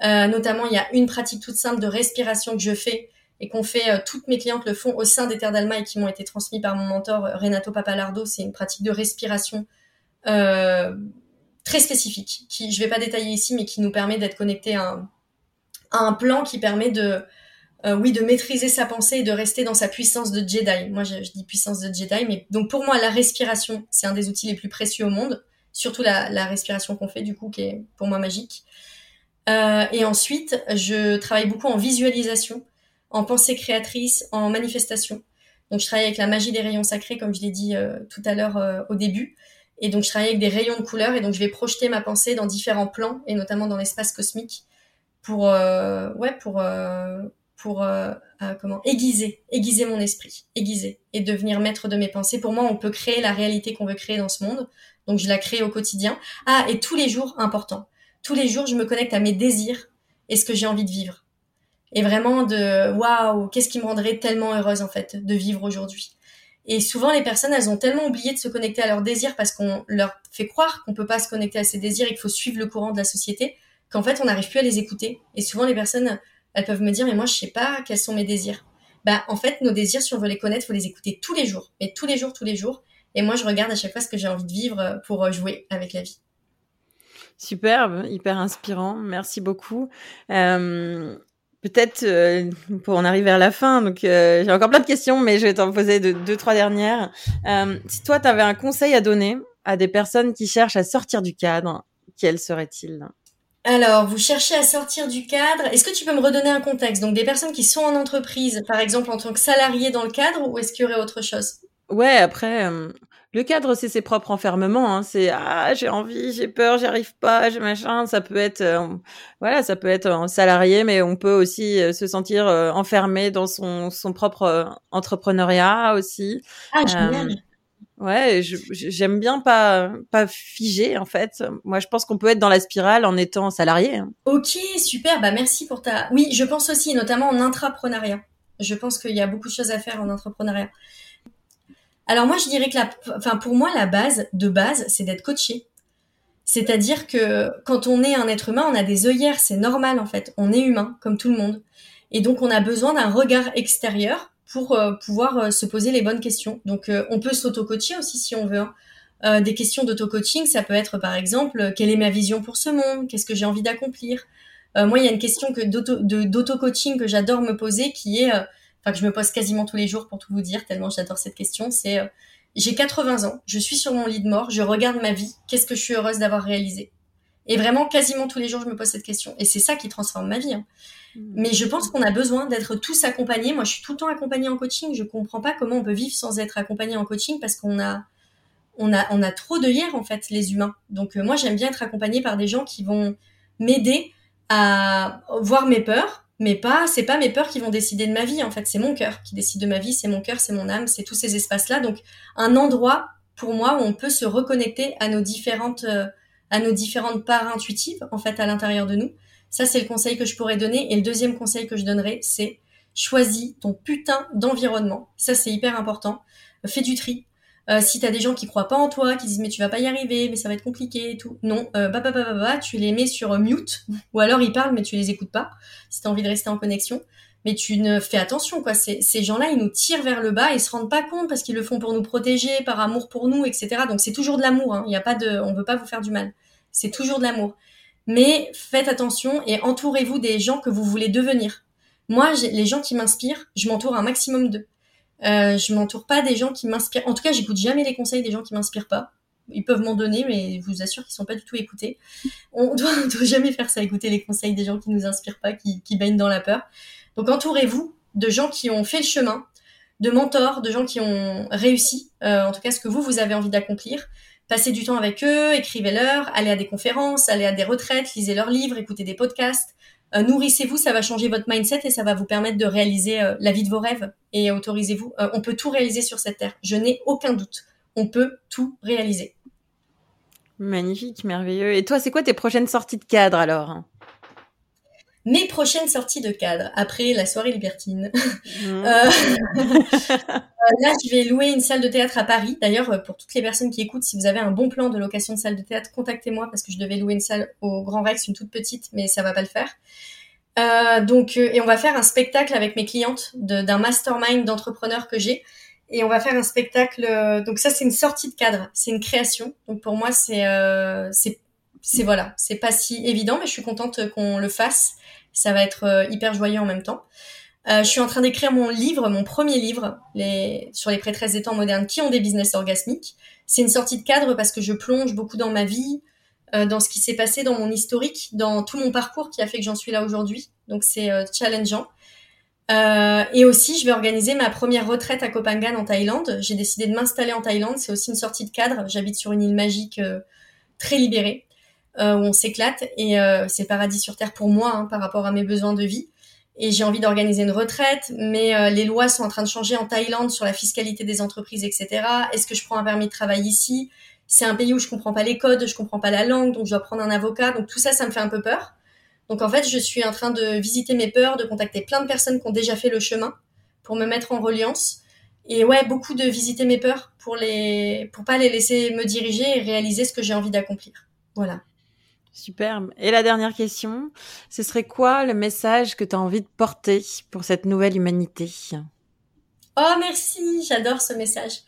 S2: Euh, notamment, il y a une pratique toute simple de respiration que je fais et qu'on fait, euh, toutes mes clientes le font au sein des Terres d'Alma et qui m'ont été transmis par mon mentor euh, Renato Papalardo. C'est une pratique de respiration très spécifique, qui je vais pas détailler ici, mais qui nous permet d'être connecté à un, plan qui permet de, oui, de maîtriser sa pensée et de rester dans sa puissance de Jedi. Moi, je, dis puissance de Jedi, mais donc pour moi, la respiration, c'est un des outils les plus précieux au monde, surtout la, respiration qu'on fait, du coup, qui est pour moi magique. Euh, et ensuite, je travaille beaucoup en visualisation, en pensée créatrice, en manifestation. Donc, je travaille avec la magie des rayons sacrés, comme je l'ai dit euh, tout à l'heure euh, au début. Et donc, je travaille avec des rayons de couleurs. Et donc, je vais projeter ma pensée dans différents plans, et notamment dans l'espace cosmique, pour, ouais, pour, pour comment aiguiser, aiguiser mon esprit, aiguiser et devenir maître de mes pensées. Pour moi, on peut créer la réalité qu'on veut créer dans ce monde. Donc je la crée au quotidien. Ah, et tous les jours, important. Tous les jours, je me connecte à mes désirs et ce que j'ai envie de vivre. Et vraiment de waouh, qu'est-ce qui me rendrait tellement heureuse en fait de vivre aujourd'hui. Et souvent, les personnes, elles ont tellement oublié de se connecter à leurs désirs parce qu'on leur fait croire qu'on peut pas se connecter à ses désirs et qu'il faut suivre le courant de la société, qu'en fait, on n'arrive plus à les écouter. Et souvent, les personnes, elles peuvent me dire, mais moi, je sais pas quels sont mes désirs. Bah, en fait, nos désirs, si on veut les connaître, faut les écouter tous les jours. Mais tous les jours, tous les jours. Et moi, je regarde à chaque fois ce que j'ai envie de vivre pour jouer avec la vie.
S1: Superbe, hyper inspirant. Merci beaucoup. Euh, Peut-être euh, pour en arriver vers la fin, donc euh, j'ai encore plein de questions, mais je vais t'en poser deux, trois dernières. Euh, si toi, tu avais un conseil à donner à des personnes qui cherchent à sortir du cadre, quel serait-il?
S2: Alors, vous cherchez à sortir du cadre. Est-ce que tu peux me redonner un contexte? Donc, des personnes qui sont en entreprise, par exemple en tant que salarié dans le cadre, ou est-ce qu'il y aurait autre chose?
S1: Ouais, après, le cadre, c'est ses propres enfermements. Hein. C'est ah, j'ai envie, j'ai peur, j'y arrive pas, j'ai machin. Ça peut être, euh, voilà, ça peut être un salarié, mais on peut aussi euh, se sentir euh, enfermé dans son, son propre entrepreneuriat aussi.
S2: Ah, génial.
S1: Ouais, j'aime bien pas pas figé en fait. Moi, je pense qu'on peut être dans la spirale en étant salarié. Hein.
S2: Ok, super. Bah merci pour ta. Oui, je pense aussi, notamment en intrapreneuriat. Je pense qu'il y a beaucoup de choses à faire en entrepreneuriat. Alors moi, je dirais que la, enfin pour moi, la base de base, c'est d'être coaché. C'est-à-dire que quand on est un être humain, on a des œillères, c'est normal en fait. On est humain, comme tout le monde. Et donc on a besoin d'un regard extérieur pour euh, pouvoir euh, se poser les bonnes questions. Donc euh, on peut s'auto-coacher aussi si on veut. Hein. des questions d'auto-coaching, ça peut être par exemple quelle est ma vision pour ce monde, qu'est-ce que j'ai envie d'accomplir? moi, il y a une question que d'auto-coaching que j'adore me poser qui est enfin que je me pose quasiment tous les jours pour tout vous dire, tellement j'adore cette question, c'est euh, j'ai 80 ans, je suis sur mon lit de mort, je regarde ma vie, qu'est-ce que je suis heureuse d'avoir réalisé? Et vraiment, quasiment tous les jours, je me pose cette question. Et c'est ça qui transforme ma vie. Hein. Mmh. Mais je pense qu'on a besoin d'être tous accompagnés. Moi, je suis tout le temps accompagnée en coaching. Je comprends pas comment on peut vivre sans être accompagné en coaching parce qu'on a, on a, on a trop de hier, en fait, les humains. Donc, euh, moi, j'aime bien être accompagnée par des gens qui vont m'aider à voir mes peurs, mais pas c'est pas mes peurs qui vont décider de ma vie en fait. C'est mon cœur qui décide de ma vie c'est mon cœur c'est mon âme c'est tous ces espaces là donc un endroit pour moi où on peut se reconnecter à nos différentes euh, à nos différentes parts intuitives en fait à l'intérieur de nous. Ça c'est le conseil que je pourrais donner. Et le deuxième conseil que je donnerais c'est choisis ton putain d'environnement. Ça c'est hyper important. Fais du tri euh, si t'as des gens qui croient pas en toi, qui disent mais tu vas pas y arriver, mais ça va être compliqué et tout, non, euh, bah, bah, bah, bah, tu les mets sur mute, ou alors ils parlent mais tu les écoutes pas, si t'as envie de rester en connexion. Mais tu ne fais attention, quoi. Ces, gens-là, ils nous tirent vers le bas, ils se rendent pas compte parce qu'ils le font pour nous protéger, par amour pour nous, etc. Donc c'est toujours de l'amour. Hein. Il y a pas de, on veut pas vous faire du mal. C'est toujours de l'amour. Mais faites attention et entourez-vous des gens que vous voulez devenir. Moi, les gens qui m'inspirent, je m'entoure un maximum d'eux. Euh, je m'entoure pas des gens qui m'inspirent. En tout cas, j'écoute jamais les conseils des gens qui m'inspirent pas. Ils peuvent m'en donner, mais je vous assure qu'ils sont pas du tout écoutés. On doit, doit jamais faire ça, écouter les conseils des gens qui nous inspirent pas, qui, baignent dans la peur. Donc entourez-vous de gens qui ont fait le chemin, de mentors, de gens qui ont réussi, euh, en tout cas ce que vous, vous avez envie d'accomplir. Passez du temps avec eux, écrivez-leur, allez à des conférences, allez à des retraites, lisez leurs livres, écoutez des podcasts, euh, nourrissez-vous, ça va changer votre mindset et ça va vous permettre de réaliser euh, la vie de vos rêves. Et autorisez-vous, euh, on peut tout réaliser sur cette terre. Je n'ai aucun doute. On peut tout réaliser.
S1: Magnifique, merveilleux. Et toi, c'est quoi tes prochaines sorties de cadre alors?
S2: Mes prochaines sorties de cadre après la soirée libertine. Mmh. là, je vais louer une salle de théâtre à Paris. D'ailleurs, pour toutes les personnes qui écoutent, si vous avez un bon plan de location de salle de théâtre, contactez-moi parce que je devais louer une salle au Grand Rex, une toute petite, mais ça va pas le faire. Euh, donc, euh, et on va faire un spectacle avec mes clientes d'un mastermind d'entrepreneurs que j'ai. Et on va faire un spectacle. Euh, donc ça, c'est une sortie de cadre, c'est une création. Donc pour moi, c'est c'est c'est voilà, c'est pas si évident, mais je suis contente qu'on le fasse. Ça va être hyper joyeux en même temps. je suis en train d'écrire mon livre, mon premier livre, les, sur les prêtresses des temps modernes qui ont des business orgasmiques. C'est une sortie de cadre parce que je plonge beaucoup dans ma vie, euh, dans ce qui s'est passé dans mon historique, dans tout mon parcours qui a fait que j'en suis là aujourd'hui. Donc c'est euh, challengeant. Euh, et aussi, je vais organiser ma première retraite à Kopangan en Thaïlande. J'ai décidé de m'installer en Thaïlande. C'est aussi une sortie de cadre. J'habite sur une île magique très libérée où on s'éclate et c'est paradis sur terre pour moi hein, par rapport à mes besoins de vie. et j'ai envie d'organiser une retraite, mais euh, les lois sont en train de changer en Thaïlande sur la fiscalité des entreprises, etc. Est-ce que je prends un permis de travail ici? C'est un pays où je comprends pas les codes, je comprends pas la langue, donc je dois prendre un avocat. Donc tout ça, ça me fait un peu peur. Donc en fait, je suis en train de visiter mes peurs, de contacter plein de personnes qui ont déjà fait le chemin pour me mettre en reliance. Et ouais, beaucoup de visiter mes peurs pour les, pour pas les laisser me diriger et réaliser ce que j'ai envie d'accomplir. Voilà.
S1: Superbe. Et la dernière question, ce serait quoi le message que tu as envie de porter pour cette nouvelle humanité?
S2: Oh merci, j'adore ce message.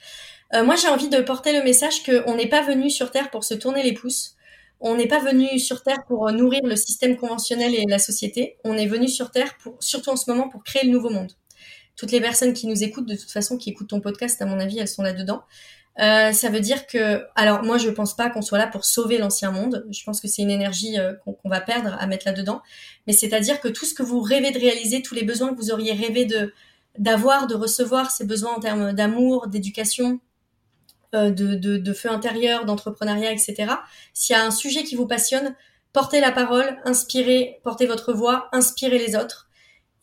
S2: Euh, moi j'ai envie de porter le message qu'on n'est pas venu sur Terre pour se tourner les pouces. On n'est pas venu sur Terre pour nourrir le système conventionnel et la société. On est venu sur Terre surtout en ce moment, pour créer le nouveau monde. Toutes les personnes qui nous écoutent, de toute façon, qui écoutent ton podcast, à mon avis, elles sont là-dedans. Euh, ça veut dire que, alors moi je pense pas qu'on soit là pour sauver l'ancien monde. Je pense que c'est une énergie euh, qu'on va perdre à mettre là-dedans. Mais c'est-à-dire que tout ce que vous rêvez de réaliser, tous les besoins que vous auriez rêvé de d'avoir, de recevoir, ces besoins en termes d'amour, d'éducation, euh, de, de, de, feu intérieur, d'entrepreneuriat, etc. S'il y a un sujet qui vous passionne, portez la parole, inspirez, portez votre voix, inspirez les autres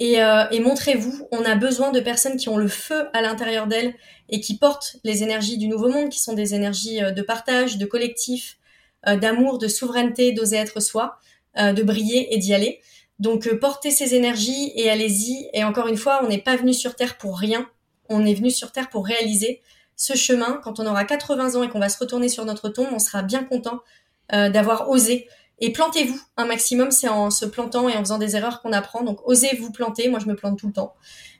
S2: et, euh, et montrez-vous. On a besoin de personnes qui ont le feu à l'intérieur d'elles et qui portent les énergies du nouveau monde, qui sont des énergies euh, de partage, de collectif, euh, d'amour, de souveraineté, d'oser être soi, de briller et d'y aller. Donc portez ces énergies et allez-y. Et encore une fois, on n'est pas venu sur Terre pour rien. On est venu sur Terre pour réaliser ce chemin. Quand on aura 80 ans et qu'on va se retourner sur notre tombe, on sera bien content d'avoir osé et plantez-vous un maximum, c'est en se plantant et en faisant des erreurs qu'on apprend. Donc osez vous planter, moi je me plante tout le temps.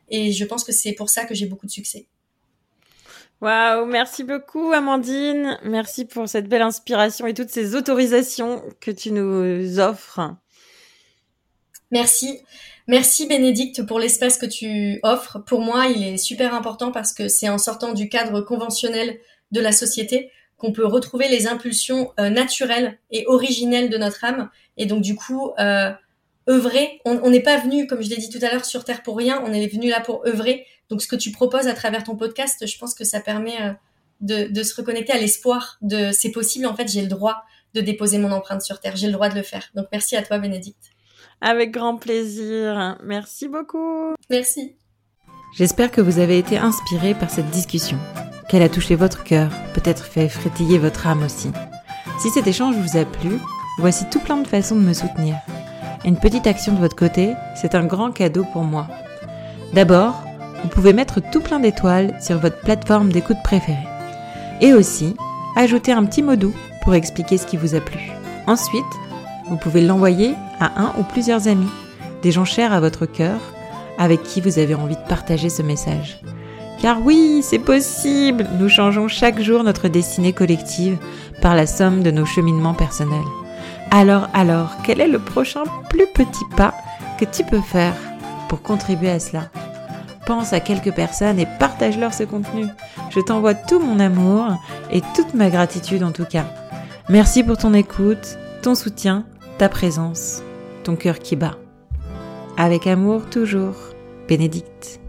S2: Et je pense que c'est pour ça que j'ai beaucoup de succès.
S1: Waouh, merci beaucoup Amandine. Merci pour cette belle inspiration et toutes ces autorisations que tu nous offres.
S2: Merci. Merci Bénédicte pour l'espace que tu offres. Pour moi, il est super important parce que c'est en sortant du cadre conventionnel de la société qu'on peut retrouver les impulsions euh, naturelles et originelles de notre âme. Et donc du coup, euh, œuvrer, on n'est pas venu, comme je l'ai dit tout à l'heure, sur Terre pour rien, on est venu là pour œuvrer. Donc ce que tu proposes à travers ton podcast, je pense que ça permet euh, de, de, se reconnecter à l'espoir de c'est possible, en fait j'ai le droit de déposer mon empreinte sur Terre, j'ai le droit de le faire. Donc merci à toi Bénédicte.
S1: Avec grand plaisir. Merci beaucoup.
S2: Merci.
S1: J'espère que vous avez été inspiré par cette discussion qu'elle a touché votre cœur, peut-être fait frétiller votre âme aussi. Si cet échange vous a plu, voici tout plein de façons de me soutenir. Une petite action de votre côté, c'est un grand cadeau pour moi. D'abord, vous pouvez mettre tout plein d'étoiles sur votre plateforme d'écoute préférée. Et aussi, ajouter un petit mot doux pour expliquer ce qui vous a plu. Ensuite, vous pouvez l'envoyer à un ou plusieurs amis, des gens chers à votre cœur, avec qui vous avez envie de partager ce message. Car oui, c'est possible, nous changeons chaque jour notre destinée collective par la somme de nos cheminements personnels. Alors, alors, quel est le prochain plus petit pas que tu peux faire pour contribuer à cela? Pense à quelques personnes et partage-leur ce contenu. Je t'envoie tout mon amour et toute ma gratitude en tout cas. Merci pour ton écoute, ton soutien, ta présence, ton cœur qui bat. Avec amour toujours, Bénédicte.